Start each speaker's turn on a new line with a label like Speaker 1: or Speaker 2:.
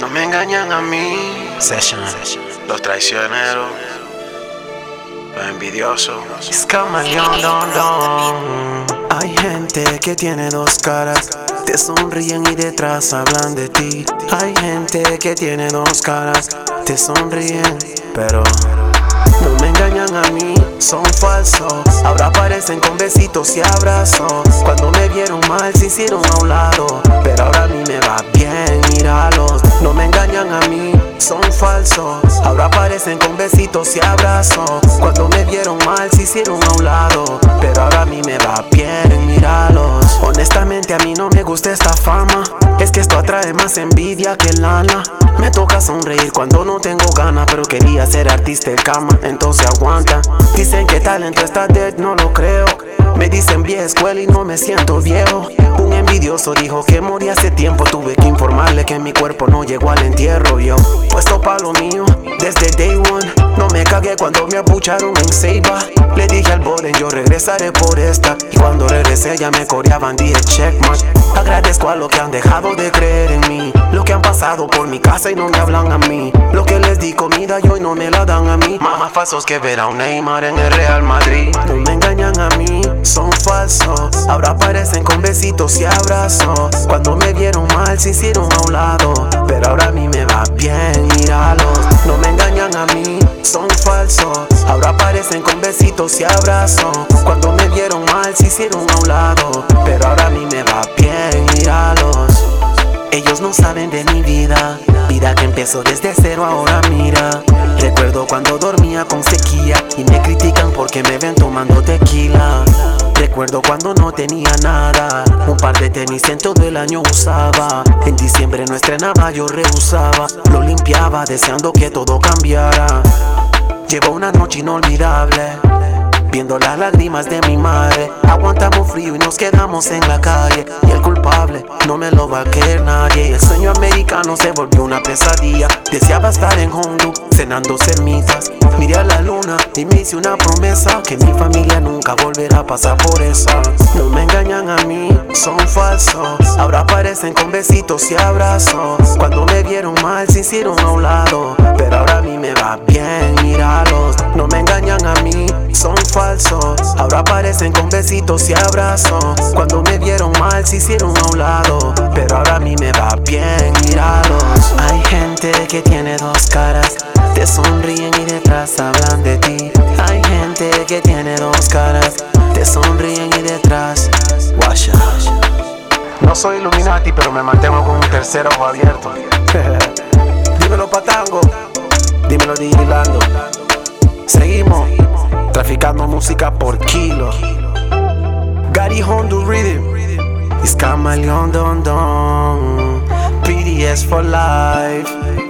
Speaker 1: No me engañan a mí.
Speaker 2: Session.
Speaker 1: Los traicioneros. Los envidiosos.
Speaker 2: Es camaleón, don, don. Hay gente que tiene dos caras. Te sonríen y detrás hablan de ti. Hay gente que tiene dos caras. Te sonríen, pero no me engañan a mí, son falsos. Ahora aparecen con besitos y abrazos. Cuando me vieron mal se hicieron son falsos. Ahora aparecen con besitos y abrazos. Cuando me vieron mal se hicieron a un lado. Pero ahora lana. Me toca sonreír cuando no tengo ganas, pero quería ser artista de cama, entonces aguanta. Dicen que talento está dead, no lo creo. Me dicen vieja escuela y no me siento viejo. Un envidioso dijo que morí hace tiempo. Tuve que informarle que mi cuerpo no llegó al entierro. Yo, puesto pa' lo mío, desde day one. No me cagué cuando me apucharon en Ceiba. Le dije al Boden, yo regresaré por esta. Y cuando regresé ya me coreaban, dije checkmate. Agradezco a lo que han dejado de creer en mí. Lo que han pasado por mi casa y no me hablan a mí. Lo que les di comida y hoy no me la dan a mí. Más falsos que ver a un Neymar en el Real Madrid. No me engañan a mí, son falsos. Ahora aparecen con besitos y abrazos. Cuando me vieron mal se hicieron a un lado. Pero ahora a mí me va bien, míralos. No me engañan a mí, son falsos. Ahora aparecen con besitos y abrazos. Cuando me vieron mal se hicieron a un lado. Pero ahora a mí me. Ellos no saben de mi vida, vida que empezó desde cero, ahora mira. Recuerdo cuando dormía con sequía y me critican porque me ven tomando tequila. Recuerdo cuando no tenía nada, un par de tenis en todo el año usaba. En diciembre no estrenaba, yo rehusaba, lo limpiaba deseando que todo cambiara. Llevo una noche inolvidable. Viendo las lágrimas de mi madre. Aguantamos frío y nos quedamos en la calle. Y el culpable no me lo va a querer nadie. El sueño americano se volvió una pesadilla. Deseaba estar en Hondu cenando sermitas Miré a la luna y me hice una promesa Que mi familia nunca volverá a pasar por eso. No me engañan a mí, son falsos. Ahora aparecen con besitos y abrazos. Cuando me vieron mal se hicieron a un lado. Pero ahora a mí me va bien, míralos son falsos Ahora aparecen con besitos y abrazos. Cuando me vieron mal se hicieron a un lado. Pero ahora a mí me va bien, míralos. Hay gente que tiene dos caras. Te sonríen y detrás hablan de ti. Hay gente que tiene dos caras. Te sonríen y detrás. Washa.
Speaker 1: No soy Illuminati, pero me mantengo con un tercer ojo abierto.
Speaker 2: Dímelo Patango. Dímelo Digilando. Seguimos traficando música por kilo. Gary Hondu Rhythm. It's Camaleon Don Don. PDS for life.